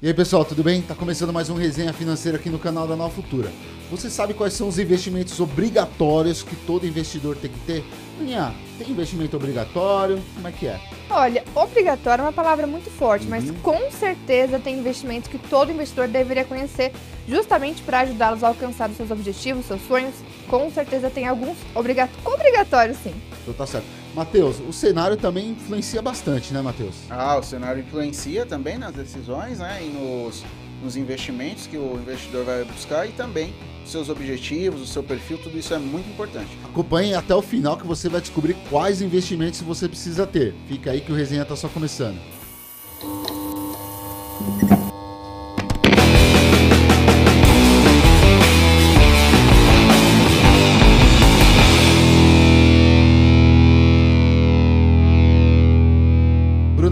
E aí pessoal, tudo bem? Tá começando mais um resenha financeira aqui no canal da Nova Futura. Você sabe quais são os investimentos obrigatórios que todo investidor tem que ter? Aninha, tem investimento obrigatório? Como é que é? Olha, obrigatório é uma palavra muito forte, uhum. mas com certeza tem investimentos que todo investidor deveria conhecer, justamente para ajudá-los a alcançar os seus objetivos, seus sonhos. Com certeza tem alguns obrigatórios, sim. Então tá certo. Matheus, o cenário também influencia bastante, né, Matheus? Ah, o cenário influencia também nas decisões, né, e nos, nos investimentos que o investidor vai buscar e também seus objetivos, o seu perfil, tudo isso é muito importante. Acompanhe até o final que você vai descobrir quais investimentos você precisa ter. Fica aí que o resenha está só começando.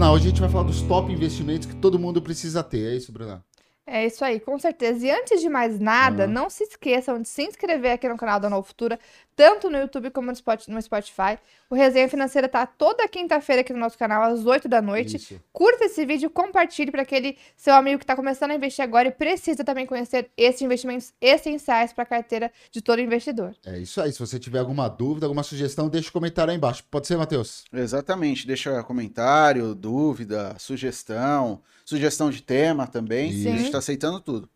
Bruna, hoje a gente vai falar dos top investimentos que todo mundo precisa ter. É isso, Bruna? É isso aí, com certeza. E antes de mais nada, uhum. não se esqueçam de se inscrever aqui no canal da Nova Futura, tanto no YouTube como no Spotify. O Resenha Financeira tá toda quinta-feira aqui no nosso canal, às 8 da noite. Isso. Curta esse vídeo, compartilhe para aquele seu amigo que está começando a investir agora e precisa também conhecer esses investimentos essenciais para a carteira de todo investidor. É isso aí. Se você tiver alguma dúvida, alguma sugestão, deixa o um comentário aí embaixo. Pode ser, Matheus? Exatamente. Deixa comentário, dúvida, sugestão, sugestão de tema também. Sim. A gente está aceitando tudo.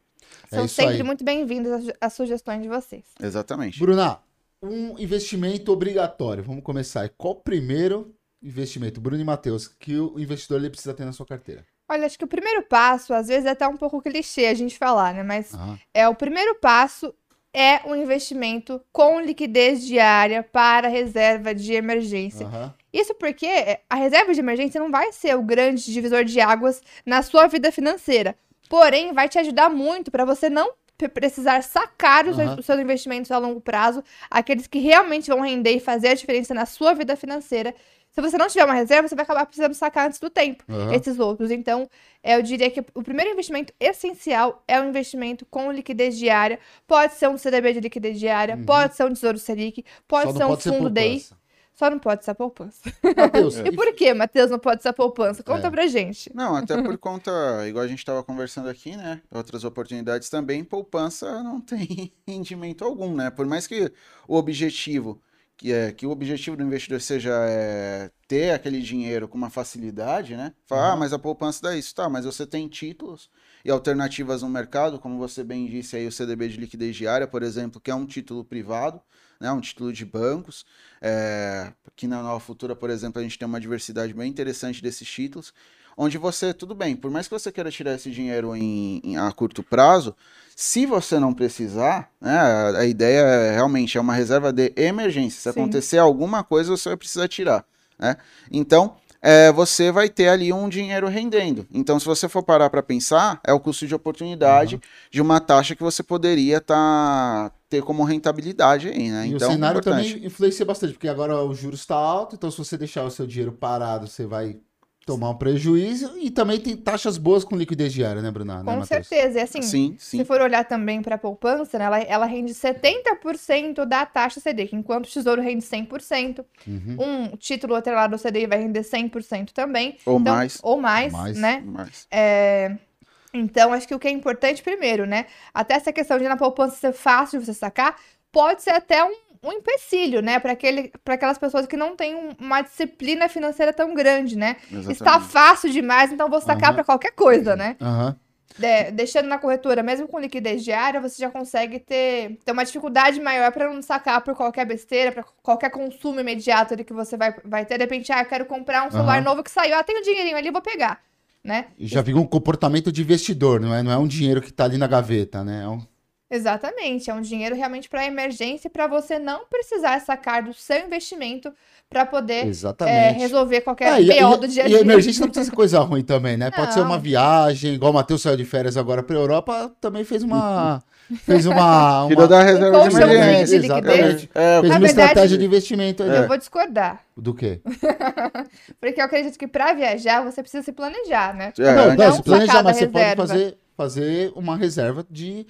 São é sempre aí. muito bem-vindas as sugestões de vocês. Exatamente. Bruna, um investimento obrigatório. Vamos começar. Qual o primeiro investimento, Bruno e Matheus, que o investidor ele precisa ter na sua carteira? Olha, acho que o primeiro passo, às vezes é até um pouco clichê a gente falar, né? Mas é o primeiro passo é um investimento com liquidez diária para reserva de emergência. Isso porque a reserva de emergência não vai ser o grande divisor de águas na sua vida financeira. Porém, vai te ajudar muito para você não precisar sacar os, uhum. seus investimentos a longo prazo, aqueles que realmente vão render e fazer a diferença na sua vida financeira. Se você não tiver uma reserva, você vai acabar precisando sacar antes do tempo uhum. esses outros. Então, eu diria que o primeiro investimento essencial é o um investimento com liquidez diária. Pode ser um CDB de liquidez diária, uhum. pode ser um Tesouro Selic, pode Só ser um fundo DEI. Só não pode ser a poupança. Mateus, e por que, Matheus, não pode ser a poupança? Conta é. pra gente. Não, até por conta, igual a gente estava conversando aqui, né? Outras oportunidades também, poupança não tem rendimento algum, né? Por mais que o objetivo, que é que o objetivo do investidor seja é, ter aquele dinheiro com uma facilidade, né? Falar, uhum. ah, mas a poupança dá isso, tá? Mas você tem títulos e alternativas no mercado, como você bem disse aí, o CDB de liquidez diária, por exemplo, que é um título privado né, um título de bancos. É, aqui na Nova Futura, por exemplo, a gente tem uma diversidade bem interessante desses títulos, onde você, tudo bem, por mais que você queira tirar esse dinheiro em, em a curto prazo, se você não precisar, né, a, a, ideia é, realmente é uma reserva de emergência. Se Sim. acontecer alguma coisa, você vai precisar tirar. Né? Então, é, você vai ter ali um dinheiro rendendo. Então, se você for parar para pensar, é o custo de oportunidade uhum. de uma taxa que você poderia estar tá, ter como rentabilidade aí, né? E então, o cenário é também influencia bastante, porque agora o juros está alto, então se você deixar o seu dinheiro parado, você vai tomar um prejuízo e também tem taxas boas com liquidez diária, né, Bruna? Né, com né, certeza. E assim, sim, sim. se for olhar também para a poupança, né, ela, ela rende 70% da taxa CDI, enquanto o Tesouro rende 100%. Uhum. Um título atrelado ao CDI vai render 100% também. Ou então, mais. Ou mais, mais né? Mais. É... Então, acho que o que é importante primeiro, né? Até essa questão de na poupança ser fácil de você sacar, pode ser até um, um empecilho, né, para aquelas pessoas que não têm uma disciplina financeira tão grande, né? Exatamente. Está fácil demais, então vou sacar uhum. para qualquer coisa, né? Uhum. De, deixando na corretora, mesmo com liquidez diária, você já consegue ter, ter uma dificuldade maior para não sacar por qualquer besteira, para qualquer consumo imediato ali que você vai, vai ter. De repente, ah, eu quero comprar um celular uhum. novo que saiu, ah, tem um dinheirinho ali, vou pegar. Né? Já viu um comportamento de investidor, não é? Não é um dinheiro que está ali na gaveta, né? É um Exatamente, é um dinheiro realmente para emergência para você não precisar sacar do seu investimento para poder é, resolver qualquer é, BO do dia a dia. E a emergência não precisa ser coisa ruim também, né? Não. Pode ser uma viagem, igual o Matheus saiu de férias agora para Europa, também fez uma fez uma, uma... da reserva um de emergência. De Exatamente. É, fez uma verdade, estratégia de investimento. Eu vou discordar. Do quê? Porque eu acredito que para viajar você precisa se planejar, né? É, não, não, não se planejar, mas você pode fazer fazer uma reserva de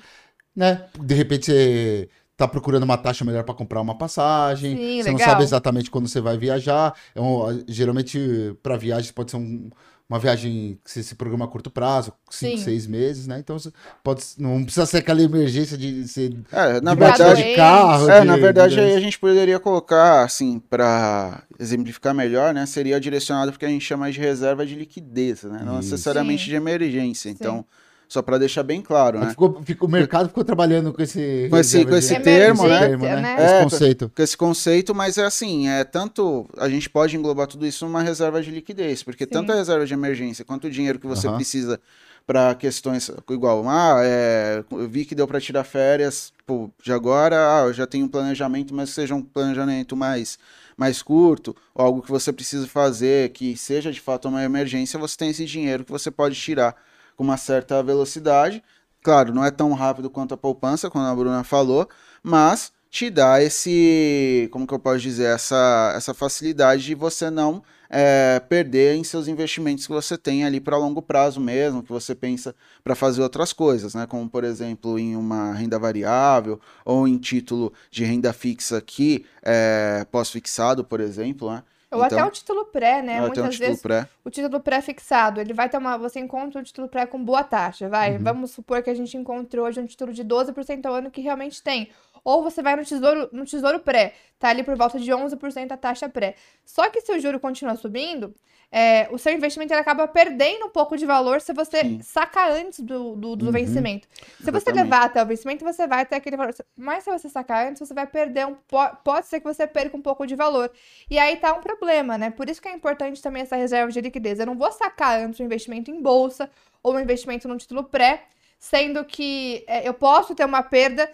né? De repente você tá procurando uma taxa melhor para comprar uma passagem. Sim, você legal. não sabe exatamente quando você vai viajar. É um, geralmente, para viagens, pode ser um, uma viagem que você se programa a curto prazo, cinco, Sim. seis meses, né? Então pode, não precisa ser aquela emergência de ser é, na de verdade, de carro. É, de, na verdade, de... aí a gente poderia colocar, assim, para exemplificar melhor, né? Seria direcionado porque a gente chama de reserva de liquidez, né? Não Isso. necessariamente Sim. de emergência. Então. Sim só para deixar bem claro, né? Ficou, ficou, o mercado ficou trabalhando com esse, com esse, com esse termo, né? Termo, né? É, esse conceito. Com esse conceito, mas é assim, é tanto a gente pode englobar tudo isso numa reserva de liquidez, porque Sim. tanto a reserva de emergência quanto o dinheiro que você precisa para questões igual, ah, é, eu vi que deu para tirar férias, pô, de agora, ah, eu já tenho um planejamento, mas seja um planejamento mais mais curto, ou algo que você precisa fazer que seja de fato uma emergência, você tem esse dinheiro que você pode tirar com uma certa velocidade. Claro, não é tão rápido quanto a poupança, como a Bruna falou, mas te dá esse, como que eu posso dizer, essa, essa facilidade de você não é, perder em seus investimentos que você tem ali para longo prazo mesmo, que você pensa para fazer outras coisas, né? Como por exemplo em uma renda variável ou em título de renda fixa que é pós-fixado, por exemplo, né? Ou então, até o título pré, né? Muitas um título vezes pré. o título pré fixado, ele vai ter uma. Você encontra um título pré com boa taxa, vai. Uhum. Vamos supor que a gente encontrou hoje um título de 12% ao ano que realmente tem. Ou você vai no tesouro, no tesouro pré, tá ali por volta de 11% a taxa pré. Só que se o juro continua subindo, é, o seu investimento ele acaba perdendo um pouco de valor se você Sim. sacar antes do, do, do uhum. vencimento. Se Exatamente. você levar até o vencimento, você vai ter aquele valor. Mas se você sacar antes, você vai perder um. Pode ser que você perca um pouco de valor. E aí tá um problema, né? Por isso que é importante também essa reserva de liquidez. Eu não vou sacar antes o investimento em bolsa ou um investimento no título pré, sendo que é, eu posso ter uma perda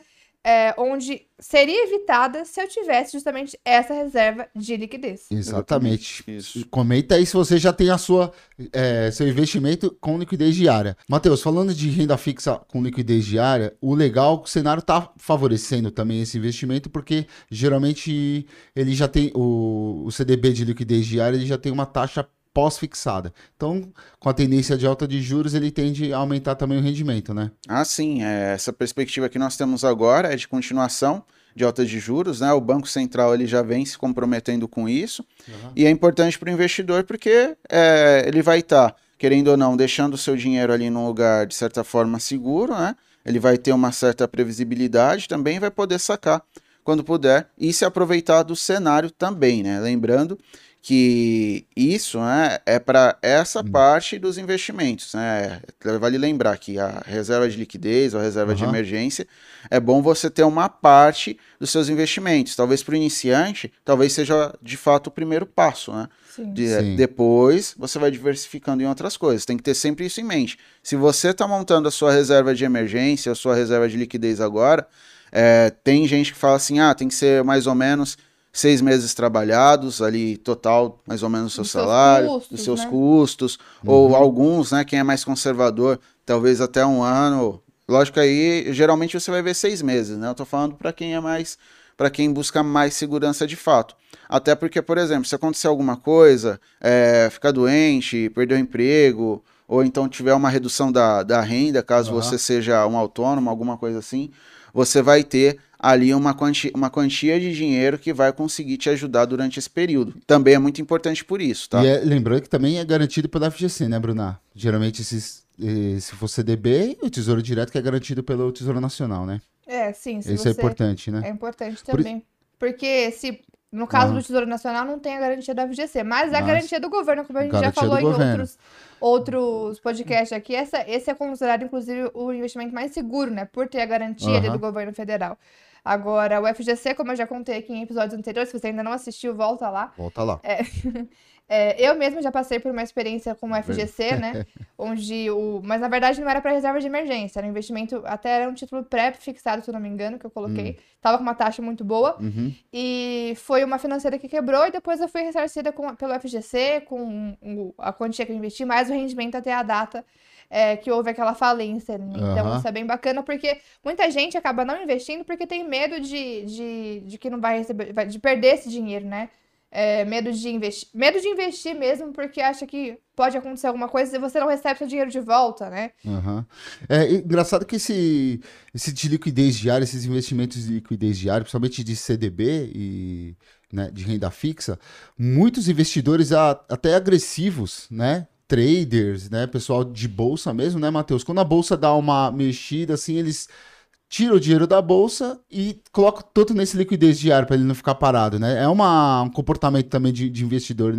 é, onde seria evitada se eu tivesse justamente essa reserva de liquidez. Exatamente. Isso. Comenta aí se você já tem a sua é, seu investimento com liquidez diária. Matheus, falando de renda fixa com liquidez diária, o legal é que o cenário está favorecendo também esse investimento, porque geralmente ele já tem o, o CDB de liquidez diária, ele já tem uma taxa pós-fixada. Então, com a tendência de alta de juros, ele tende a aumentar também o rendimento, né? Ah, sim. É, essa perspectiva que nós temos agora é de continuação de alta de juros, né? O Banco Central ele já vem se comprometendo com isso. Uhum. E é importante para o investidor porque é, ele vai estar, tá, querendo ou não, deixando o seu dinheiro ali num lugar, de certa forma, seguro, né? Ele vai ter uma certa previsibilidade também vai poder sacar quando puder e se aproveitar do cenário também, né? Lembrando que isso né, é para essa hum. parte dos investimentos. Né? Vale lembrar que a reserva de liquidez ou a reserva uhum. de emergência é bom você ter uma parte dos seus investimentos. Talvez para o iniciante, talvez seja de fato o primeiro passo. Né? Sim. De, Sim. Depois você vai diversificando em outras coisas. Tem que ter sempre isso em mente. Se você está montando a sua reserva de emergência, a sua reserva de liquidez agora, é, tem gente que fala assim: ah, tem que ser mais ou menos seis meses trabalhados, ali total mais ou menos o seu dos salário, custos, dos seus né? custos, uhum. ou alguns, né, quem é mais conservador, talvez até um ano. Lógico aí, geralmente você vai ver seis meses, né? Eu tô falando para quem é mais, para quem busca mais segurança de fato. Até porque, por exemplo, se acontecer alguma coisa, é, ficar doente, perder o emprego, ou então tiver uma redução da, da renda, caso uhum. você seja um autônomo, alguma coisa assim, você vai ter ali uma quantia, uma quantia de dinheiro que vai conseguir te ajudar durante esse período. Também é muito importante por isso, tá? E é, lembrando que também é garantido pela FGC, né, Bruna? Geralmente, esses, eh, se for CDB, o Tesouro Direto que é garantido pelo Tesouro Nacional, né? É, sim. Isso é importante, né? É importante também. Por... Porque se no caso do Tesouro Nacional, não tem a garantia da FGC, mas, mas a garantia do governo, como a gente já falou em outros, outros podcasts aqui, essa, esse é considerado, inclusive, o investimento mais seguro, né? Por ter a garantia uhum. do governo federal. Agora, o FGC, como eu já contei aqui em episódios anteriores, se você ainda não assistiu, volta lá. Volta lá. É, é, eu mesmo já passei por uma experiência com o FGC, né? onde o. Mas na verdade não era para reserva de emergência, era um investimento, até era um título pré-fixado, se eu não me engano, que eu coloquei. Hum. Tava com uma taxa muito boa. Uhum. E foi uma financeira que quebrou, e depois eu fui ressarcida com, pelo FGC, com a quantia que eu investi, mais o rendimento até a data é, que houve aquela falência. Né? Então, uhum. isso é bem bacana, porque muita gente acaba não investindo porque tem medo de, de, de que não vai receber, de perder esse dinheiro, né? É, medo de investir, medo de investir mesmo, porque acha que pode acontecer alguma coisa e você não recebe seu dinheiro de volta, né? Uhum. É engraçado que esse, esse de liquidez diária, esses investimentos de liquidez diária, principalmente de CDB e né, de renda fixa, muitos investidores até agressivos, né? traders, né? Pessoal de bolsa mesmo, né, Matheus? Quando a bolsa dá uma mexida, assim, eles tiram o dinheiro da bolsa e colocam tanto nesse liquidez diário para ele não ficar parado, né? É uma, um comportamento também de, de investidor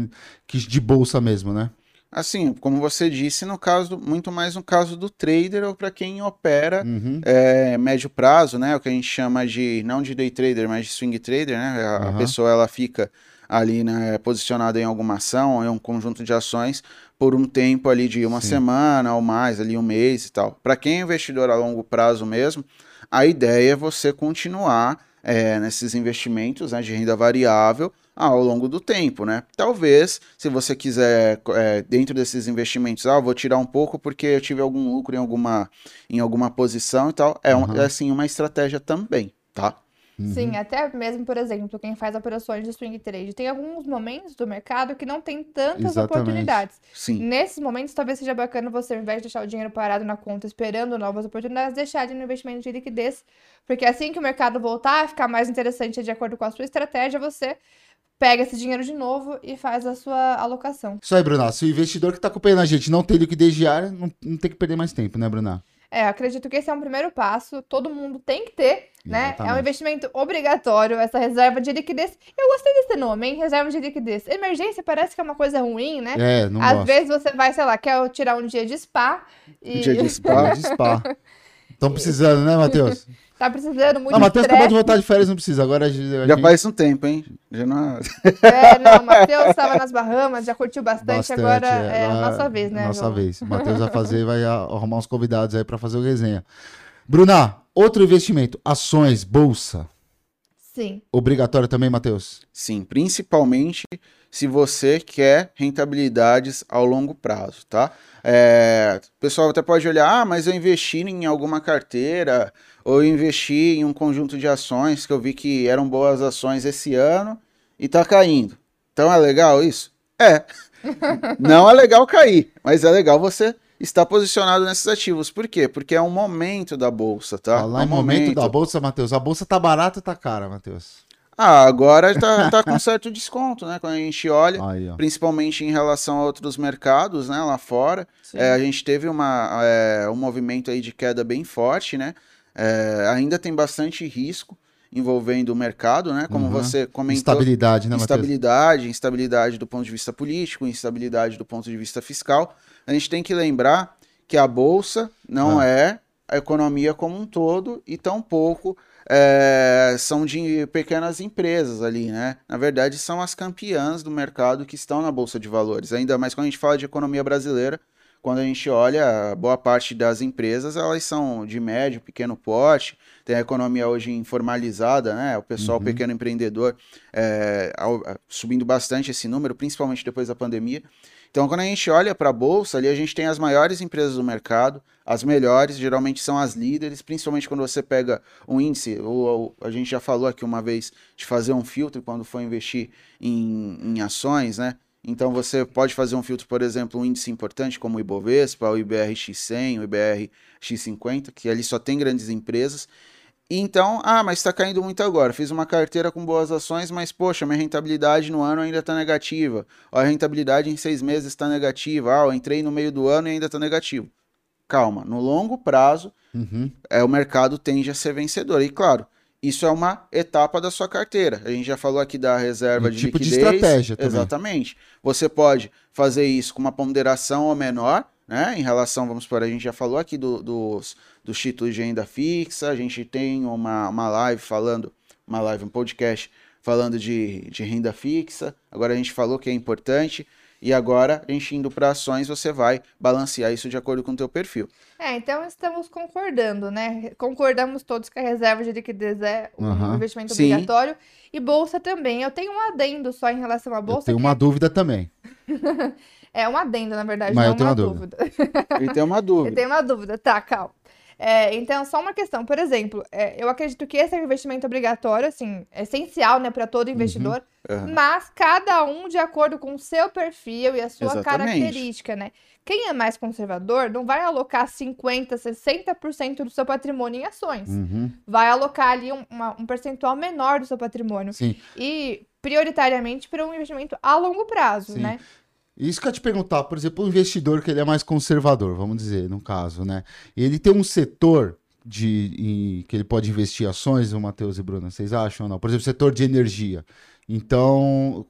que, de bolsa mesmo, né? Assim, como você disse, no caso, muito mais no caso do trader ou para quem opera uhum. é, médio prazo, né? O que a gente chama de, não de day trader, mas de swing trader, né? A, uhum. a pessoa ela fica ali, né, posicionada em alguma ação, em um conjunto de ações, por um tempo ali de uma Sim. semana ou mais, ali um mês e tal. Para quem é investidor a longo prazo mesmo, a ideia é você continuar é, nesses investimentos né, de renda variável ao longo do tempo, né? Talvez, se você quiser, é, dentro desses investimentos, ah, vou tirar um pouco porque eu tive algum lucro em alguma, em alguma posição e tal, é, uhum. um, é assim uma estratégia também, tá? Uhum. Sim, até mesmo, por exemplo, quem faz operações de swing trade. Tem alguns momentos do mercado que não tem tantas Exatamente. oportunidades. Sim. Nesses momentos, talvez seja bacana você, ao invés de deixar o dinheiro parado na conta esperando novas oportunidades, deixar de no investimento de liquidez. Porque assim que o mercado voltar a ficar mais interessante de acordo com a sua estratégia, você pega esse dinheiro de novo e faz a sua alocação. Isso aí, Bruna. Se o investidor que está acompanhando a gente não tem liquidez diária, não, não tem que perder mais tempo, né, Bruna? É, acredito que esse é um primeiro passo, todo mundo tem que ter, né? Exatamente. É um investimento obrigatório, essa reserva de liquidez. Eu gostei desse nome, hein? Reserva de liquidez. Emergência parece que é uma coisa ruim, né? É, não Às gosto. vezes você vai, sei lá, quer tirar um dia de spa e... Um dia de spa, de spa. Estão precisando, né, Matheus? Tá precisando muito. Não, Matheus acabou de voltar de férias, não precisa. Agora a gente... Já faz um tempo, hein? Já não. É, não, o Matheus estava nas Bahamas, já curtiu bastante, bastante agora é, é a nossa vez, né? Nossa João? vez. O Matheus vai fazer, vai arrumar uns convidados aí para fazer o resenha. Bruna, outro investimento, ações, bolsa. Sim. Obrigatório também, Matheus? Sim, principalmente se você quer rentabilidades ao longo prazo, tá? É, o pessoal até pode olhar, ah, mas eu investi em alguma carteira, ou eu investi em um conjunto de ações que eu vi que eram boas ações esse ano e tá caindo. Então é legal isso? É. Não é legal cair, mas é legal você estar posicionado nesses ativos. Por quê? Porque é um momento da bolsa, tá? Falar é um momento, momento da bolsa, Matheus. A bolsa tá barata ou tá cara, Matheus? Ah, agora tá, tá com certo desconto, né? Quando a gente olha, Aí, principalmente em relação a outros mercados, né? Lá fora, é, a gente teve uma, é, um movimento aí de queda bem forte, né? É, ainda tem bastante risco envolvendo o mercado, né? Como uhum. você comentou. Instabilidade, né, Instabilidade, Mateus? instabilidade do ponto de vista político, instabilidade do ponto de vista fiscal. A gente tem que lembrar que a bolsa não ah. é a economia como um todo e tampouco é, são de pequenas empresas ali, né? Na verdade, são as campeãs do mercado que estão na Bolsa de Valores. Ainda mais quando a gente fala de economia brasileira, quando a gente olha, boa parte das empresas, elas são de médio, pequeno porte, tem a economia hoje informalizada, né? O pessoal, uhum. pequeno empreendedor, é, subindo bastante esse número, principalmente depois da pandemia. Então, quando a gente olha para a bolsa, ali a gente tem as maiores empresas do mercado, as melhores, geralmente são as líderes, principalmente quando você pega um índice, ou, ou a gente já falou aqui uma vez de fazer um filtro quando for investir em, em ações, né? Então você pode fazer um filtro, por exemplo, um índice importante como o Ibovespa, o IBRX100, o IBRX50, que ali só tem grandes empresas. Então, ah, mas está caindo muito agora. Fiz uma carteira com boas ações, mas poxa, minha rentabilidade no ano ainda está negativa. a rentabilidade em seis meses está negativa. Ah, eu entrei no meio do ano e ainda está negativo. Calma, no longo prazo, uhum. é, o mercado tende a ser vencedor. E claro, isso é uma etapa da sua carteira. A gente já falou aqui da reserva um de tipo liquidez. de estratégia também. Exatamente. Você pode fazer isso com uma ponderação ou menor, né? Em relação, vamos por a gente já falou aqui do, dos, dos títulos de renda fixa, a gente tem uma, uma live falando, uma live, um podcast falando de, de renda fixa. Agora a gente falou que é importante. E agora, a gente indo para ações, você vai balancear isso de acordo com o teu perfil. É, então estamos concordando, né? Concordamos todos que a reserva de liquidez é um uhum. investimento Sim. obrigatório. E bolsa também. Eu tenho um adendo só em relação à bolsa. Eu tenho uma é... dúvida também. É um adendo, na verdade, Mas não eu tenho uma, uma dúvida. dúvida. Ele tem uma dúvida. Ele tem uma dúvida, tá, calma. É, então, só uma questão. Por exemplo, é, eu acredito que esse é um investimento obrigatório, assim, é essencial, né, para todo investidor. Uhum, uhum. Mas cada um de acordo com o seu perfil e a sua Exatamente. característica, né? Quem é mais conservador não vai alocar 50%, 60% do seu patrimônio em ações. Uhum. Vai alocar ali um, uma, um percentual menor do seu patrimônio. Sim. E prioritariamente para um investimento a longo prazo, Sim. né? Isso que eu te perguntar, por exemplo, o investidor que ele é mais conservador, vamos dizer, no caso, né? Ele tem um setor de, em, que ele pode investir ações, o Matheus e Bruna, vocês acham ou não? Por exemplo, setor de energia. Então,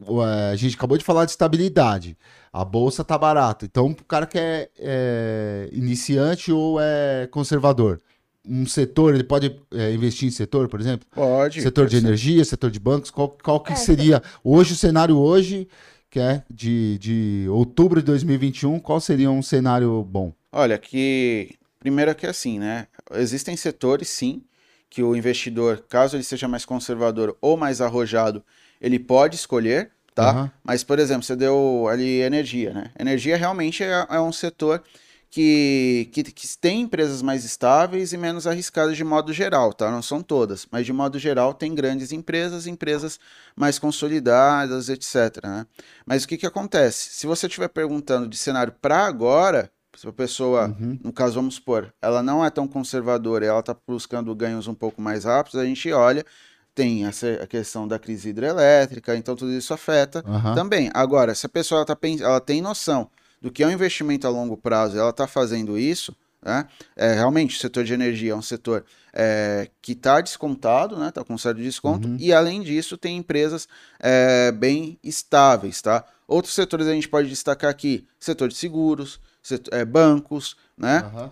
a gente acabou de falar de estabilidade. A bolsa tá barata. Então, o cara que é, é iniciante ou é conservador, um setor, ele pode é, investir em setor, por exemplo? Pode. Setor de energia, setor de bancos, qual, qual que é, seria hoje o cenário hoje, que é de, de outubro de 2021, qual seria um cenário bom? Olha, que primeiro que é assim, né? Existem setores, sim, que o investidor, caso ele seja mais conservador ou mais arrojado, ele pode escolher, tá? Uhum. Mas, por exemplo, você deu ali energia, né? Energia realmente é, é um setor que, que, que, tem empresas mais estáveis e menos arriscadas de modo geral, tá? Não são todas, mas de modo geral tem grandes empresas, empresas mais consolidadas, etc. Né? Mas o que, que acontece? Se você estiver perguntando de cenário para agora, se a pessoa, uhum. no caso, vamos supor, ela não é tão conservadora e ela está buscando ganhos um pouco mais rápidos, a gente olha tem essa, a questão da crise hidrelétrica, então tudo isso afeta uhum. também. Agora, se a pessoa tá, ela tem noção do que é um investimento a longo prazo e ela está fazendo isso, né? É, realmente o setor de energia é um setor é, que está descontado, né? Está com um certo desconto, uhum. e além disso tem empresas é, bem estáveis, tá? Outros setores a gente pode destacar aqui: setor de seguros, setor, é, bancos, né? Uhum.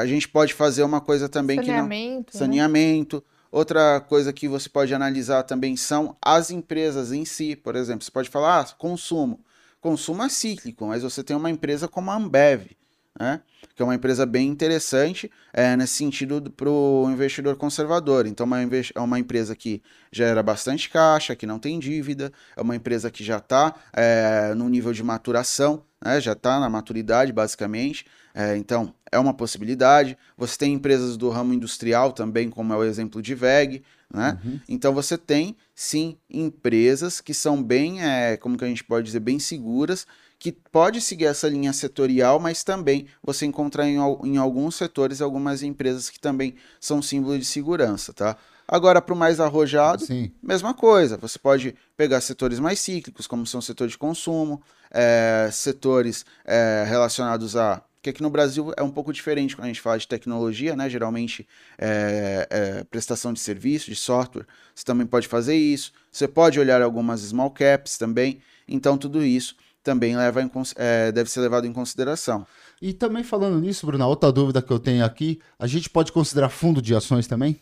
a gente pode fazer uma coisa também saneamento, que não. Saneamento. Né? Outra coisa que você pode analisar também são as empresas em si, por exemplo. Você pode falar, ah, consumo. Consumo é cíclico, mas você tem uma empresa como a Ambev, né? que é uma empresa bem interessante é, nesse sentido para o investidor conservador. Então, uma é uma empresa que gera bastante caixa, que não tem dívida, é uma empresa que já está é, no nível de maturação, né? já está na maturidade, basicamente. É, então, é uma possibilidade. Você tem empresas do ramo industrial também, como é o exemplo de VEG, né? Uhum. Então você tem sim empresas que são bem, é, como que a gente pode dizer, bem seguras, que pode seguir essa linha setorial, mas também você encontra em, em alguns setores algumas empresas que também são símbolo de segurança, tá? Agora, para o mais arrojado, Sim. mesma coisa. Você pode pegar setores mais cíclicos, como são o setor de consumo, é, setores é, relacionados a porque aqui no Brasil é um pouco diferente quando a gente fala de tecnologia, né? Geralmente é, é, prestação de serviço, de software, você também pode fazer isso. Você pode olhar algumas small caps também. Então tudo isso também leva em, é, deve ser levado em consideração. E também falando nisso, Bruna, outra dúvida que eu tenho aqui, a gente pode considerar fundo de ações também?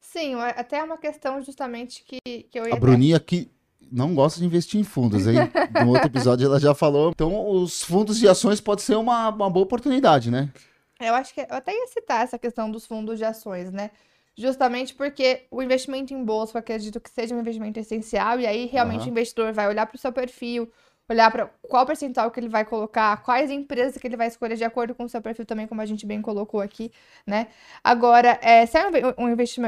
Sim, até é uma questão justamente que, que eu ia. A Bruninha aqui não gosta de investir em fundos, hein? No outro episódio ela já falou. Então, os fundos de ações pode ser uma, uma boa oportunidade, né? Eu acho que eu até ia citar essa questão dos fundos de ações, né? Justamente porque o investimento em bolsa, eu acredito que seja um investimento essencial, e aí realmente uhum. o investidor vai olhar para o seu perfil, olhar para qual percentual que ele vai colocar, quais empresas que ele vai escolher de acordo com o seu perfil também, como a gente bem colocou aqui, né? Agora, é, se é um,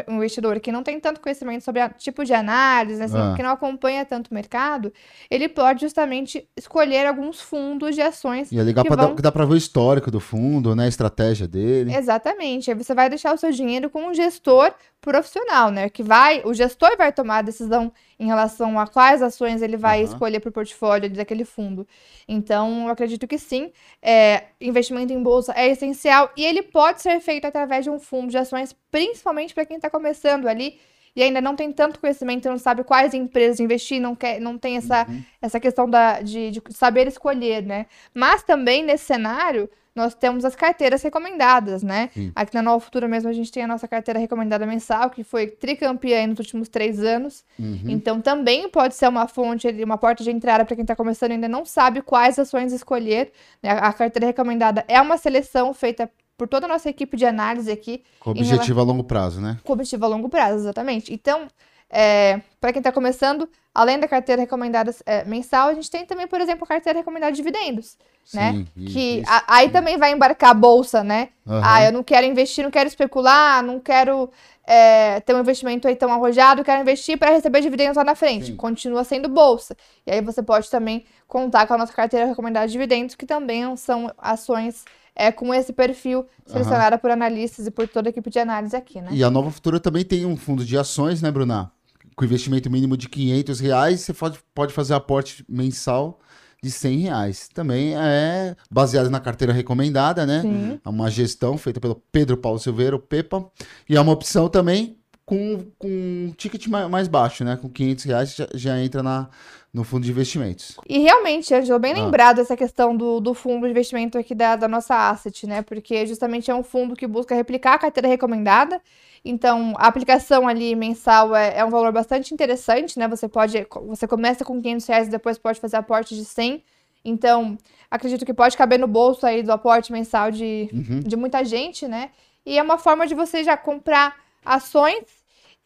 um investidor que não tem tanto conhecimento sobre o tipo de análise, né, assim, ah. que não acompanha tanto o mercado, ele pode justamente escolher alguns fundos de ações. E é legal para vão... dá para ver o histórico do fundo, né? A estratégia dele. Exatamente. Aí você vai deixar o seu dinheiro com um gestor profissional, né? Que vai, o gestor vai tomar a decisão em relação a quais ações ele vai uhum. escolher para o portfólio daquele fundo. Então, eu acredito que sim, é, investimento em bolsa é essencial e ele pode ser feito através de um fundo de ações, principalmente para quem está começando ali e ainda não tem tanto conhecimento, não sabe quais empresas investir, não, quer, não tem essa, uhum. essa questão da, de, de saber escolher, né? Mas também nesse cenário, nós temos as carteiras recomendadas, né? Sim. Aqui na Nova Futura mesmo a gente tem a nossa carteira recomendada mensal, que foi tricampeã nos últimos três anos. Uhum. Então também pode ser uma fonte, uma porta de entrada para quem está começando e ainda não sabe quais ações escolher. Né? A carteira recomendada é uma seleção feita por toda a nossa equipe de análise aqui. Com objetivo a longo prazo, né? Com objetivo a longo prazo, exatamente. Então, é, para quem está começando, além da carteira recomendada é, mensal, a gente tem também, por exemplo, a carteira recomendada de dividendos, né? Sim, que isso, a, aí também vai embarcar a bolsa, né? Uhum. Ah, eu não quero investir, não quero especular, não quero é, ter um investimento aí tão arrojado, quero investir para receber dividendos lá na frente. Sim. Continua sendo bolsa. E aí você pode também contar com a nossa carteira recomendada de dividendos, que também são ações é, com esse perfil selecionada uhum. por analistas e por toda a equipe de análise aqui, né? E a Nova Futura também tem um fundo de ações, né, Bruna? com investimento mínimo de 500 reais, você pode, pode fazer aporte mensal de 100 reais. Também é baseado na carteira recomendada, né? Sim. É uma gestão feita pelo Pedro Paulo Silveira, o Pepa. E é uma opção também com, com um ticket mais baixo, né? Com 500 reais já, já entra na, no fundo de investimentos. E realmente, Angelo, bem ah. lembrado essa questão do, do fundo de investimento aqui da, da nossa asset, né? Porque justamente é um fundo que busca replicar a carteira recomendada. Então, a aplicação ali mensal é, é um valor bastante interessante, né? Você pode, você começa com 500 reais e depois pode fazer aporte de 100. Então, acredito que pode caber no bolso aí do aporte mensal de, uhum. de muita gente, né? E é uma forma de você já comprar ações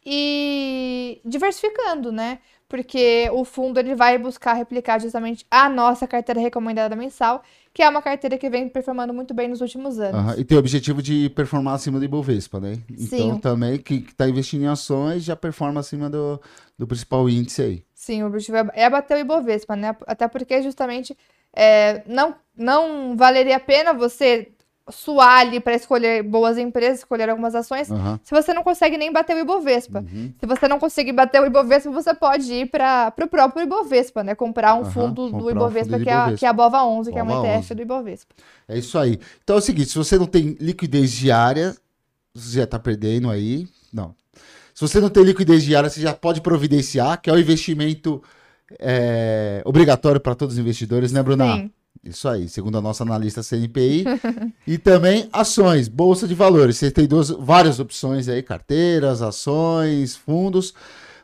e diversificando, né? porque o fundo ele vai buscar replicar justamente a nossa carteira recomendada mensal, que é uma carteira que vem performando muito bem nos últimos anos. Uhum. E tem o objetivo de performar acima do Ibovespa, né? Então Sim. também que está investindo em ações já performa acima do, do principal índice aí. Sim, o objetivo é, é bater o Ibovespa, né? Até porque justamente é, não, não valeria a pena você suar ali para escolher boas empresas, escolher algumas ações, uhum. se você não consegue nem bater o Ibovespa. Uhum. Se você não conseguir bater o Ibovespa, você pode ir para o próprio Ibovespa, né? Comprar um uhum. fundo Comprar do Ibovespa, um fundo que, é, que é a Bova 11, Bova que é uma ETF 11. do Ibovespa. É isso aí. Então é o seguinte, se você não tem liquidez diária, você já está perdendo aí. Não. Se você não tem liquidez diária, você já pode providenciar, que é o investimento é, obrigatório para todos os investidores, né, Bruna? Sim. Isso aí, segundo a nossa analista CNPI. e também ações, bolsa de valores. Você tem duas, várias opções aí, carteiras, ações, fundos.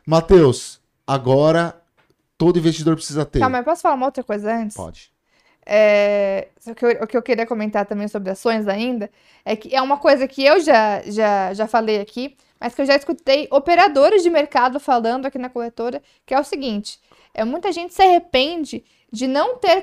Matheus, agora todo investidor precisa ter. Calma, mas posso falar uma outra coisa antes? Pode. É, o, que eu, o que eu queria comentar também sobre ações ainda é que é uma coisa que eu já, já, já falei aqui, mas que eu já escutei operadores de mercado falando aqui na coletora, que é o seguinte: é muita gente se arrepende de não ter,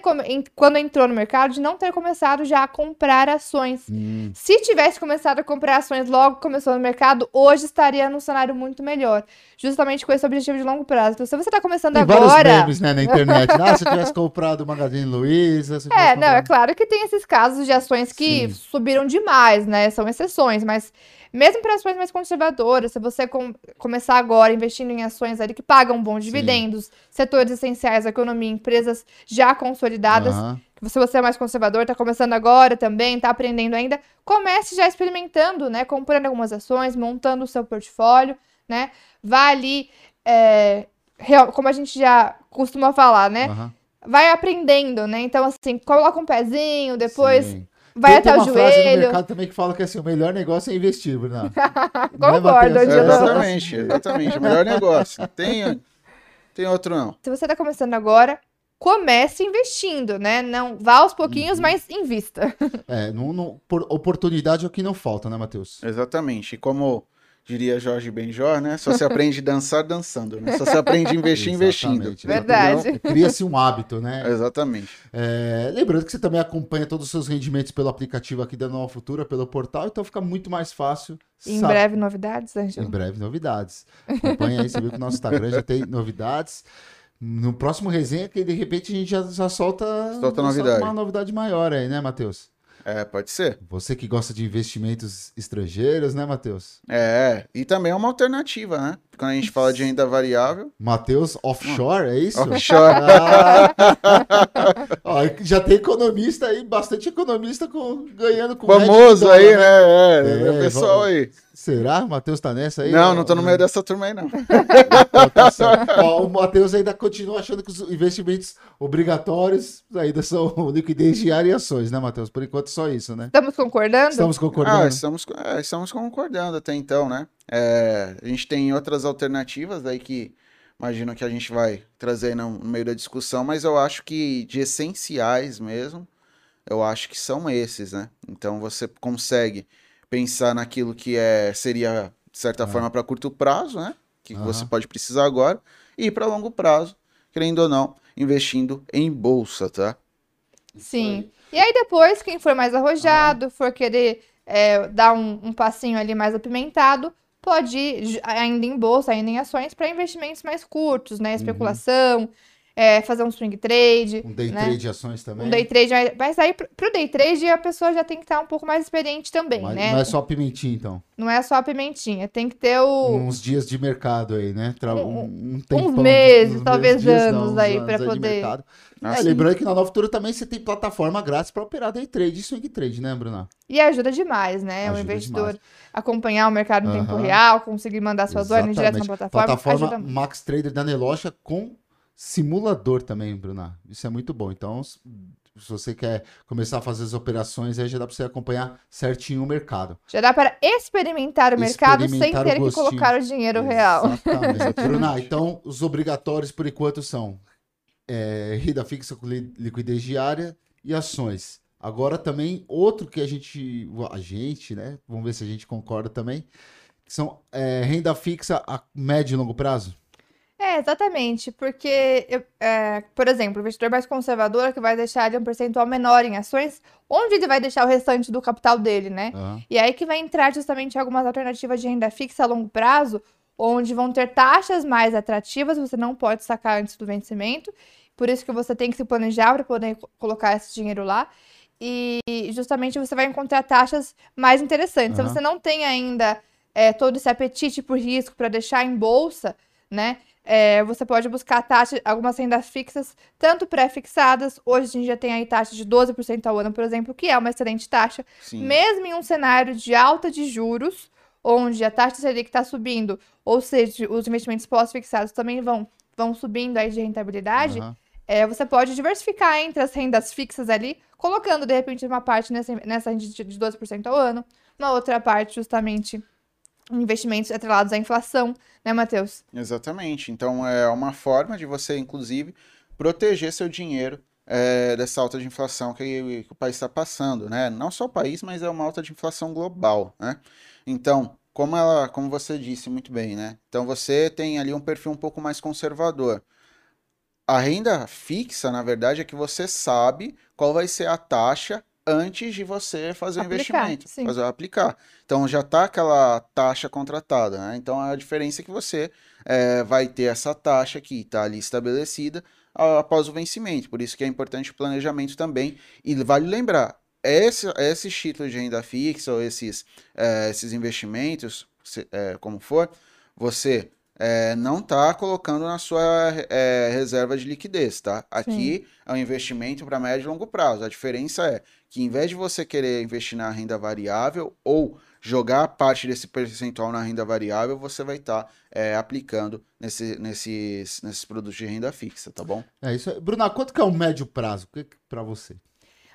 quando entrou no mercado, de não ter começado já a comprar ações. Hum. Se tivesse começado a comprar ações logo que começou no mercado, hoje estaria num cenário muito melhor. Justamente com esse objetivo de longo prazo. Então, se você está começando tem agora. Vários memes, né, na internet. ah, se tivesse comprado o Magazine Luiza. É, não, é claro que tem esses casos de ações que Sim. subiram demais, né? São exceções, mas mesmo para ações mais conservadoras, se você com, começar agora investindo em ações ali que pagam bons dividendos, Sim. setores essenciais da economia, empresas já consolidadas, uhum. se você é mais conservador, está começando agora também, está aprendendo ainda, comece já experimentando, né? Comprando algumas ações, montando o seu portfólio, né? Vá ali, é, real, como a gente já costuma falar, né? Uhum. Vai aprendendo, né? Então, assim, coloca um pezinho, depois. Sim vai tem, até tem o joelho. Frase no mercado também que fala que assim, o melhor negócio é investir, Bruno. Concordo, é, Exatamente, exatamente. O melhor negócio. Tem, tem outro não. Se você está começando agora, comece investindo, né? Não vá aos pouquinhos, uhum. mas invista. É, não, não, por, oportunidade é o que não falta, né, Matheus? Exatamente. E como diria Jorge Benjor, né? Só se aprende a dançar dançando, né? Só se aprende a investir investindo. Verdade. Cria-se um hábito, né? Exatamente. É, lembrando que você também acompanha todos os seus rendimentos pelo aplicativo aqui da Nova Futura, pelo portal, então fica muito mais fácil. Em sabe? breve novidades, Angelo? Em breve novidades. Acompanha aí, você viu que o nosso Instagram já tem novidades. No próximo resenha, que de repente a gente já, já solta, solta novidade. uma novidade maior aí, né, Matheus? É, pode ser. Você que gosta de investimentos estrangeiros, né, Matheus? É, e também é uma alternativa, né? Quando a gente fala de renda variável. Matheus Offshore, é isso? Offshore. Ah. Ó, já tem economista aí, bastante economista com, ganhando com Famoso aí, né? É, é, é pessoal aí. Será? O Matheus tá nessa aí? Não, não tô no meio dessa turma aí, não. Tá Ó, o Matheus ainda continua achando que os investimentos obrigatórios ainda são liquidez diária e ações, né, Matheus? Por enquanto, só isso, né? Estamos concordando? Estamos concordando. Ah, estamos, é, estamos concordando até então, né? É, a gente tem outras alternativas aí que imagino que a gente vai trazer no meio da discussão, mas eu acho que de essenciais mesmo, eu acho que são esses, né? Então você consegue pensar naquilo que é seria de certa ah. forma para curto prazo, né? Que uhum. você pode precisar agora e para longo prazo, querendo ou não, investindo em bolsa, tá? Sim. E aí depois, quem for mais arrojado, uhum. for querer é, dar um, um passinho ali mais apimentado, pode ir ainda em bolsa, ainda em ações, para investimentos mais curtos, né? Uhum. Especulação. Uhum. É, fazer um swing trade. Um day né? trade de ações também. Um day trade, mas aí pro day trade a pessoa já tem que estar um pouco mais experiente também, mas, né? Não é só pimentinha, então. Não é só a pimentinha, tem que ter o... Uns dias de mercado aí, né? Tra... Um, um tempão, uns meses, uns talvez meses, anos não, aí para poder... Ah, é, lembrando que na Nova Futura também você tem plataforma grátis para operar day trade e swing trade, né, Bruna? E ajuda demais, né? Ajuda o investidor demais. acompanhar o mercado em tempo real, conseguir mandar suas ordens direto na plataforma. Plataforma Max Trader da Neloja com simulador também, Bruna. Isso é muito bom. Então, se você quer começar a fazer as operações, aí já dá para você acompanhar certinho o mercado. Já dá para experimentar o mercado experimentar sem ter que colocar o dinheiro real. Exatamente. Bruna, então os obrigatórios por enquanto são é, renda fixa com liquidez diária e ações. Agora também outro que a gente, a gente, né? Vamos ver se a gente concorda também, são é, renda fixa a médio e longo prazo. É, exatamente, porque, eu, é, por exemplo, o investidor mais conservador que vai deixar um percentual menor em ações, onde ele vai deixar o restante do capital dele, né? Uhum. E aí que vai entrar justamente algumas alternativas de renda fixa a longo prazo, onde vão ter taxas mais atrativas, você não pode sacar antes do vencimento, por isso que você tem que se planejar para poder colocar esse dinheiro lá. E justamente você vai encontrar taxas mais interessantes. Uhum. Se você não tem ainda é, todo esse apetite por risco para deixar em bolsa, né? É, você pode buscar taxas, algumas rendas fixas, tanto pré-fixadas, hoje a gente já tem aí taxa de 12% ao ano, por exemplo, que é uma excelente taxa, Sim. mesmo em um cenário de alta de juros, onde a taxa Selic está subindo, ou seja, os investimentos pós-fixados também vão, vão subindo aí de rentabilidade, uhum. é, você pode diversificar entre as rendas fixas ali, colocando, de repente, uma parte nessa, nessa renda de 12% ao ano, uma outra parte justamente investimentos atrelados à inflação, né, Matheus? Exatamente. Então é uma forma de você, inclusive, proteger seu dinheiro é, dessa alta de inflação que, que o país está passando, né? Não só o país, mas é uma alta de inflação global, né? Então, como, ela, como você disse muito bem, né? Então você tem ali um perfil um pouco mais conservador. A renda fixa, na verdade, é que você sabe qual vai ser a taxa antes de você fazer aplicar, o investimento, sim. fazer aplicar. Então já está aquela taxa contratada, né? Então a diferença é que você é, vai ter essa taxa que está ali estabelecida após o vencimento. Por isso que é importante o planejamento também. E vale lembrar, esse, esses títulos de renda fixa ou esses, é, esses investimentos, se, é, como for, você é, não está colocando na sua é, reserva de liquidez, tá? Aqui Sim. é um investimento para médio e longo prazo. A diferença é que em vez de você querer investir na renda variável ou jogar parte desse percentual na renda variável, você vai estar tá, é, aplicando nesse, nesses, nesses produtos de renda fixa, tá bom? É isso. Aí. Bruna, quanto que é o médio prazo para você?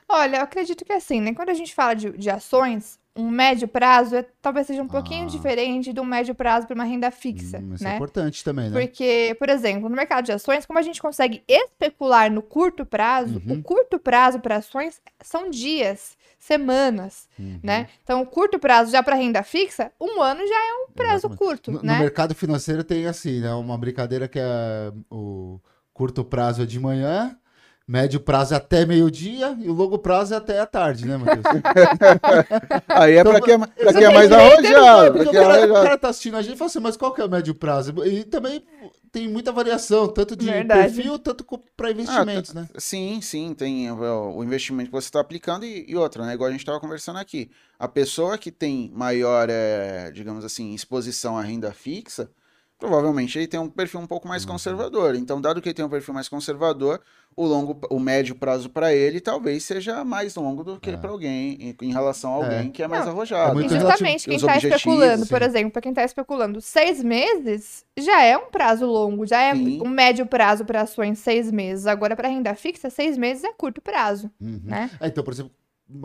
Olha, eu acredito que é assim, né? Quando a gente fala de, de ações, um médio prazo é, talvez seja um pouquinho ah. diferente de um médio prazo para uma renda fixa. Hum, isso é né? é importante também, né? Porque, por exemplo, no mercado de ações, como a gente consegue especular no curto prazo, uhum. o curto prazo para ações são dias, semanas, uhum. né? Então, o curto prazo já para renda fixa, um ano já é um prazo Exatamente. curto, no, né? No mercado financeiro tem assim, né? Uma brincadeira que é o curto prazo é de manhã, Médio prazo é até meio-dia e o longo prazo é até a tarde, né, Matheus? Aí é então, pra quem é, pra quem é mais arrojado. o, cara, o cara tá assistindo a gente e fala assim, mas qual que é o médio prazo? E também tem muita variação, tanto de Verdade. perfil, tanto para investimentos, ah, né? Sim, sim, tem o investimento que você está aplicando e, e outra, né? Igual a gente estava conversando aqui. A pessoa que tem maior, é, digamos assim, exposição à renda fixa, provavelmente ele tem um perfil um pouco mais uhum. conservador. Então, dado que ele tem um perfil mais conservador, o longo, o médio prazo para ele talvez seja mais longo do que é. para alguém em, em, relação a alguém é. que é mais Não, arrojado. É justamente quem está especulando, por exemplo, para quem está especulando, seis meses já é um prazo longo, já é Sim. um médio prazo para ações seis meses. Agora para renda fixa, seis meses é curto prazo, uhum. né? É, então, por exemplo,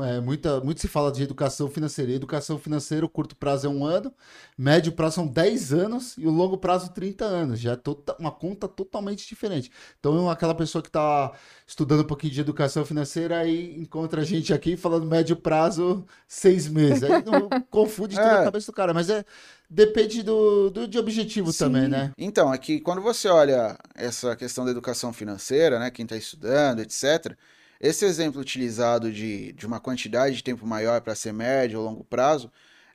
é, muita, muito se fala de educação financeira. educação financeira, o curto prazo é um ano, médio prazo são 10 anos e o longo prazo 30 anos. Já é tota, uma conta totalmente diferente. Então, aquela pessoa que está estudando um pouquinho de educação financeira aí encontra a gente aqui falando médio prazo, seis meses. Aí não, confunde tudo é. a cabeça do cara. Mas é, depende do, do de objetivo Sim. também, né? Então, aqui, quando você olha essa questão da educação financeira, né? Quem está estudando, etc esse exemplo utilizado de, de uma quantidade de tempo maior para ser médio ou longo prazo,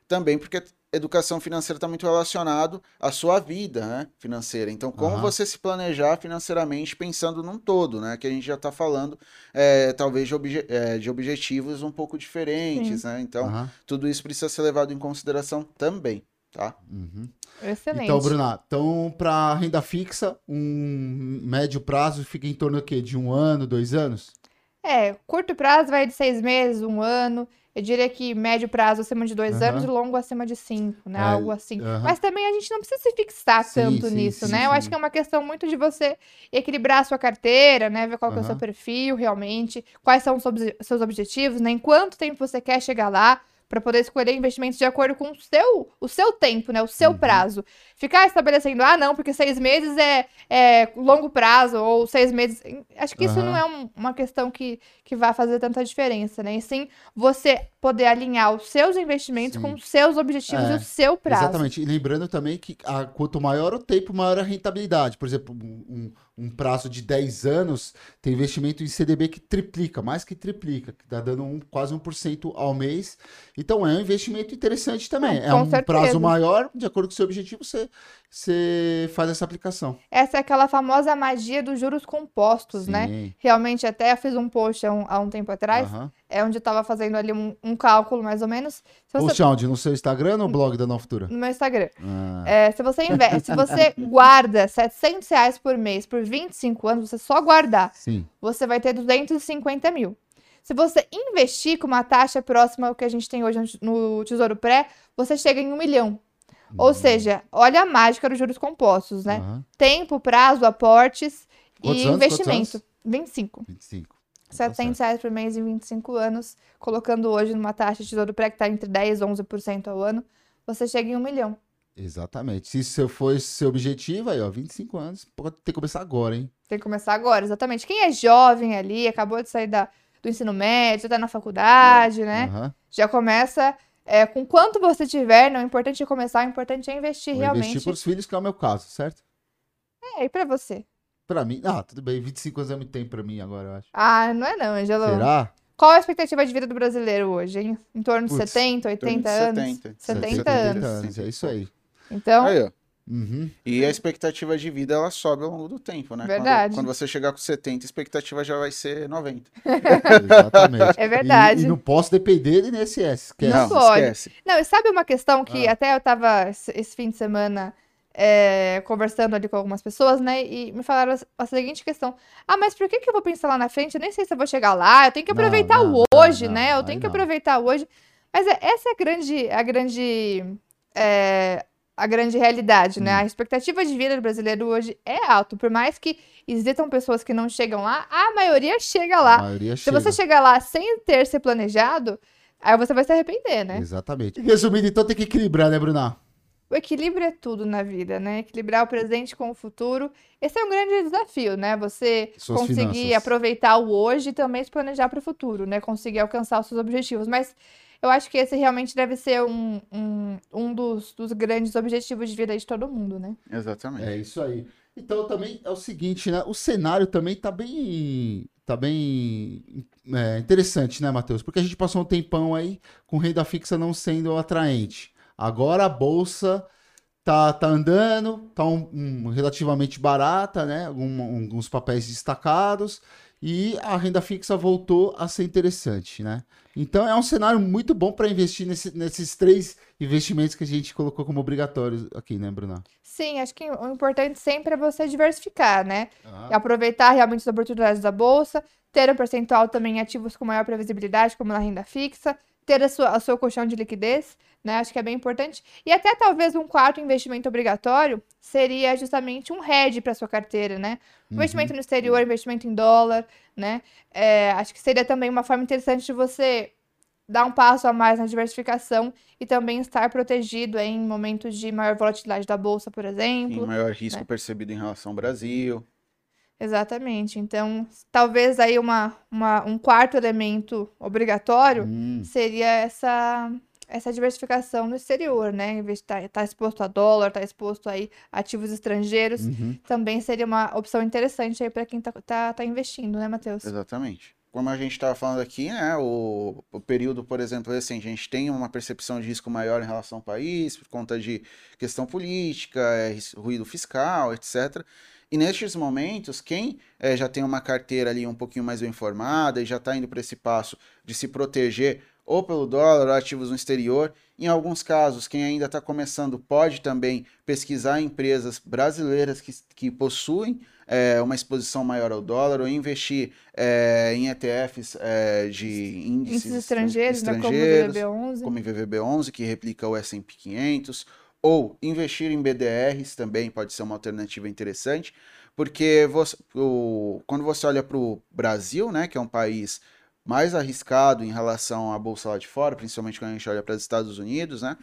também porque educação financeira está muito relacionado à sua vida né, financeira. Então, como uhum. você se planejar financeiramente pensando num todo, né? Que a gente já está falando, é, talvez, de, obje é, de, objetivos um pouco diferentes, Sim. né? Então, uhum. tudo isso precisa ser levado em consideração também, tá? Uhum. Excelente. Então, Bruna, então, para renda fixa, um médio prazo fica em torno do quê? De um ano, dois anos? É, curto prazo vai de seis meses, um ano. Eu diria que médio prazo acima de dois uhum. anos e longo acima de cinco, né? É, Algo assim. Uhum. Mas também a gente não precisa se fixar sim, tanto sim, nisso, sim, né? Eu acho que é uma questão muito de você equilibrar a sua carteira, né? Ver qual uhum. é o seu perfil realmente, quais são os seus objetivos, né? Em quanto tempo você quer chegar lá para poder escolher investimentos de acordo com o seu, o seu tempo, né? O seu uhum. prazo. Ficar estabelecendo, ah, não, porque seis meses é, é longo prazo, ou seis meses. Acho que uhum. isso não é um, uma questão que, que vai fazer tanta diferença, né? E sim você poder alinhar os seus investimentos sim. com os seus objetivos é, e o seu prazo. Exatamente. E lembrando também que a, quanto maior o tempo, maior a rentabilidade. Por exemplo, um, um prazo de 10 anos, tem investimento em CDB que triplica, mais que triplica, que está dando um, quase 1% ao mês. Então é um investimento interessante também. é um certeza. prazo maior, de acordo com o seu objetivo, você, você faz essa aplicação. Essa é aquela famosa magia dos juros compostos, né? Sim. né? Realmente, até eu fiz um post há um, há um tempo atrás, uhum. é onde eu estava fazendo ali um, um, cálculo, mais ou menos. Se você... Post onde? No seu Instagram ou no blog da Nova Futura? No meu Instagram. Ah. É, se você investe, se você guarda 700 reais por mês por 25 anos, você só guardar, Sim. você vai ter 250 mil. Se você investir com uma taxa próxima ao que a gente tem hoje no Tesouro Pré, você chega em um milhão. Ou uhum. seja, olha a mágica dos juros compostos, né? Uhum. Tempo, prazo, aportes Quantos e anos? investimento. 25. 25. 700 reais por mês em 25 anos, colocando hoje numa taxa de tesouro pré que está entre 10 e 11% ao ano, você chega em um milhão. Exatamente. Se isso for seu objetivo, aí, ó, 25 anos, pode ter que começar agora, hein? Tem que começar agora, exatamente. Quem é jovem ali, acabou de sair da, do ensino médio, tá na faculdade, é. né? Uhum. Já começa é, com quanto você tiver, não é importante começar, o importante é investir Vou realmente. Investir pros filhos, que é o meu caso, certo? É, e pra você? Pra mim, ah, tudo bem, 25 anos é muito tempo pra mim agora, eu acho. Ah, não é não, Angelo. Será? Qual a expectativa de vida do brasileiro hoje, hein? Em torno de Puts, 70, 80 anos? 70. 70, 70 anos. anos. É isso aí. Então. Aí, ó. Uhum. E a expectativa de vida ela sobe ao longo do tempo, né? Verdade. Quando, quando você chegar com 70, a expectativa já vai ser 90. Exatamente. É verdade. E, e, não posso depender do INSS. Esquece. Não, não pode. Esquece. Não, e sabe uma questão que ah. até eu tava esse fim de semana é, conversando ali com algumas pessoas, né? E me falaram a, seguinte questão: Ah, mas por que, que eu vou pensar lá na frente? Eu nem sei se eu vou chegar lá. Eu tenho que aproveitar não, não, o hoje, não, né? Eu tenho que aproveitar hoje. Mas é, essa é a grande, a grande é, a grande realidade, né? Hum. A expectativa de vida do brasileiro hoje é alta. Por mais que existam pessoas que não chegam lá, a maioria chega lá. Maioria se chega. você chegar lá sem ter se planejado, aí você vai se arrepender, né? Exatamente. Resumindo, então tem que equilibrar, né, Bruna? O equilíbrio é tudo na vida, né? Equilibrar o presente com o futuro. Esse é um grande desafio, né? Você Suas conseguir finanças. aproveitar o hoje e também se planejar para o futuro, né? Conseguir alcançar os seus objetivos. Mas eu acho que esse realmente deve ser um, um, um dos, dos grandes objetivos de vida de todo mundo, né? Exatamente. É isso aí. Então também é o seguinte, né? O cenário também tá bem, tá bem é, interessante, né, Matheus? Porque a gente passou um tempão aí com renda fixa não sendo atraente. Agora a bolsa tá, tá andando, tá um, um relativamente barata, né? Um, alguns papéis destacados e a renda fixa voltou a ser interessante, né? Então é um cenário muito bom para investir nesse, nesses três investimentos que a gente colocou como obrigatórios aqui, né, Bruna? Sim, acho que o importante sempre é você diversificar, né? Ah. Aproveitar realmente as oportunidades da bolsa, ter um percentual também em ativos com maior previsibilidade, como na renda fixa, ter a sua, a seu colchão de liquidez, né? Acho que é bem importante. E até talvez um quarto investimento obrigatório seria justamente um hedge para sua carteira, né? Uhum. Investimento no exterior, investimento em dólar, né? É, acho que seria também uma forma interessante de você dar um passo a mais na diversificação e também estar protegido em momentos de maior volatilidade da bolsa, por exemplo. Sim, maior risco né? percebido em relação ao Brasil. Exatamente. Então, talvez aí uma, uma um quarto elemento obrigatório hum. seria essa essa diversificação no exterior, né? Em vez de estar tá, tá exposto a dólar, estar tá exposto aí a ativos estrangeiros, uhum. também seria uma opção interessante aí para quem está tá, tá investindo, né, Matheus? Exatamente. como a gente estava falando aqui, né, o, o período, por exemplo, assim, a gente tem uma percepção de risco maior em relação ao país, por conta de questão política, é, ruído fiscal, etc. E nestes momentos, quem é, já tem uma carteira ali um pouquinho mais bem formada e já está indo para esse passo de se proteger ou pelo dólar ou ativos no exterior, em alguns casos, quem ainda está começando pode também pesquisar empresas brasileiras que, que possuem é, uma exposição maior ao dólar ou investir é, em ETFs é, de índices estrangeiros, estrangeiros né, como o VVB11, como VVB11, que replica o S&P 500, ou investir em BDRs também pode ser uma alternativa interessante, porque você, o, quando você olha para o Brasil, né, que é um país mais arriscado em relação à bolsa lá de fora, principalmente quando a gente olha para os Estados Unidos, né,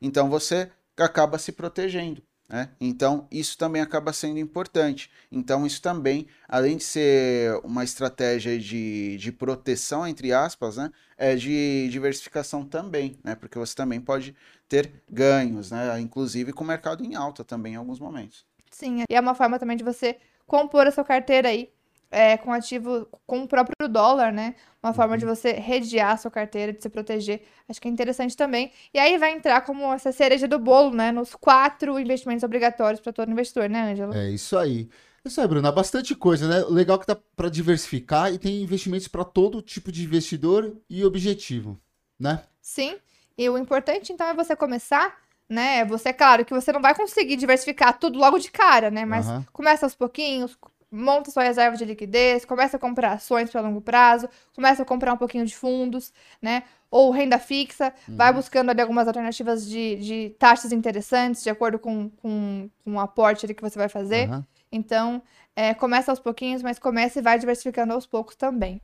então você acaba se protegendo. Né? Então, isso também acaba sendo importante. Então, isso também, além de ser uma estratégia de, de proteção, entre aspas, né? é de diversificação também, né? porque você também pode ter ganhos, né? inclusive com o mercado em alta também em alguns momentos. Sim, e é uma forma também de você compor a sua carteira aí é, com ativo, com o próprio dólar, né? Uma forma uhum. de você redear a sua carteira, de se proteger. Acho que é interessante também. E aí vai entrar como essa cereja do bolo, né? Nos quatro investimentos obrigatórios para todo investidor, né, Ângela? É isso aí. Isso aí, Bruna, bastante coisa, né? Legal que dá para diversificar e tem investimentos para todo tipo de investidor e objetivo, né? Sim. E o importante, então, é você começar né? Você, claro, que você não vai conseguir diversificar tudo logo de cara, né? Mas uhum. começa aos pouquinhos, monta sua reserva de liquidez, começa a comprar ações para longo prazo, começa a comprar um pouquinho de fundos, né? Ou renda fixa, uhum. vai buscando ali algumas alternativas de, de taxas interessantes, de acordo com, com, com o aporte que você vai fazer. Uhum. Então, é, começa aos pouquinhos, mas começa e vai diversificando aos poucos também.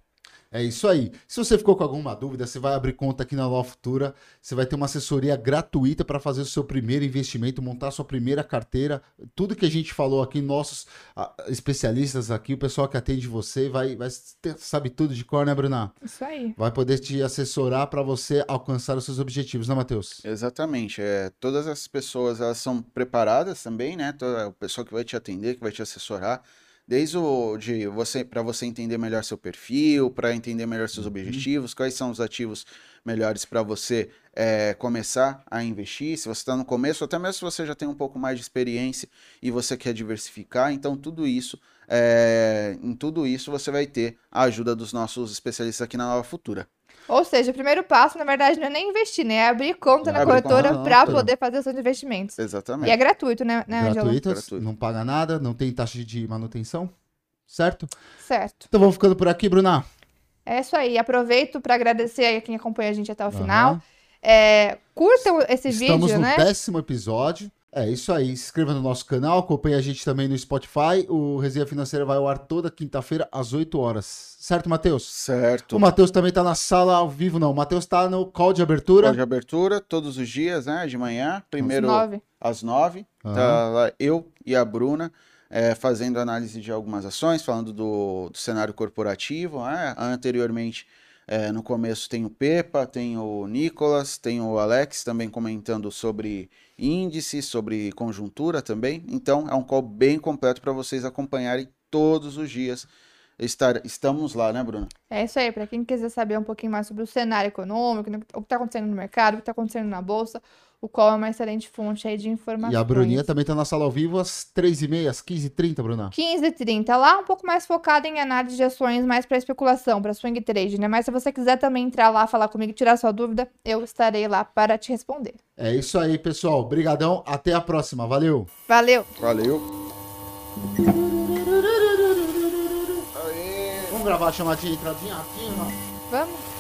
É isso aí. Se você ficou com alguma dúvida, você vai abrir conta aqui na Nova Futura. Você vai ter uma assessoria gratuita para fazer o seu primeiro investimento, montar a sua primeira carteira. Tudo que a gente falou aqui, nossos uh, especialistas aqui, o pessoal que atende você, vai, vai ter, sabe tudo de cor, né, Bruna? Isso aí. Vai poder te assessorar para você alcançar os seus objetivos, né, Matheus? Exatamente. É, todas as pessoas elas são preparadas também, né? Toda, o pessoal que vai te atender, que vai te assessorar Desde o de você para você entender melhor seu perfil, para entender melhor seus uhum. objetivos, quais são os ativos melhores para você é, começar a investir. Se você está no começo, até mesmo se você já tem um pouco mais de experiência e você quer diversificar, então tudo isso, é, em tudo isso você vai ter a ajuda dos nossos especialistas aqui na Nova Futura. Ou seja, o primeiro passo, na verdade, não é nem investir, né? É abrir conta é na abrir corretora para poder fazer os seus investimentos. Exatamente. E é gratuito, né, né Gratuito, gratuito, não paga nada, não tem taxa de manutenção, certo? Certo. Então vamos ficando por aqui, Bruna. É isso aí. Aproveito para agradecer a quem acompanha a gente até o uhum. final. É, curtam esse Estamos vídeo, né? Estamos no décimo episódio. É isso aí. Se inscreva no nosso canal, acompanhe a gente também no Spotify. O Resenha Financeira vai ao ar toda quinta-feira às 8 horas. Certo, Matheus? Certo. O Matheus também está na sala ao vivo, não. O Matheus está no call de abertura. Call de abertura, todos os dias, né? De manhã. Primeiro às nove. Às nove. Uhum. Tá lá eu e a Bruna. É, fazendo análise de algumas ações, falando do, do cenário corporativo. Né? Anteriormente, é, no começo tem o Pepa, tem o Nicolas, tem o Alex também comentando sobre índice, sobre conjuntura também. Então é um call bem completo para vocês acompanharem todos os dias. Estar, estamos lá, né, Bruna? É isso aí. Para quem quiser saber um pouquinho mais sobre o cenário econômico, o que está acontecendo no mercado, o que está acontecendo na bolsa, o qual é uma excelente fonte aí de informações. E a Bruninha também está na sala ao vivo às 3h30, às 15h30, Bruna. 15h30. Lá um pouco mais focada em análise de ações, mais para especulação, para swing trade, né? Mas se você quiser também entrar lá, falar comigo, tirar sua dúvida, eu estarei lá para te responder. É isso aí, pessoal. Obrigadão. Até a próxima. Valeu. Valeu. Valeu. Vamos gravar a chamadinha entradinha aqui, Vamos.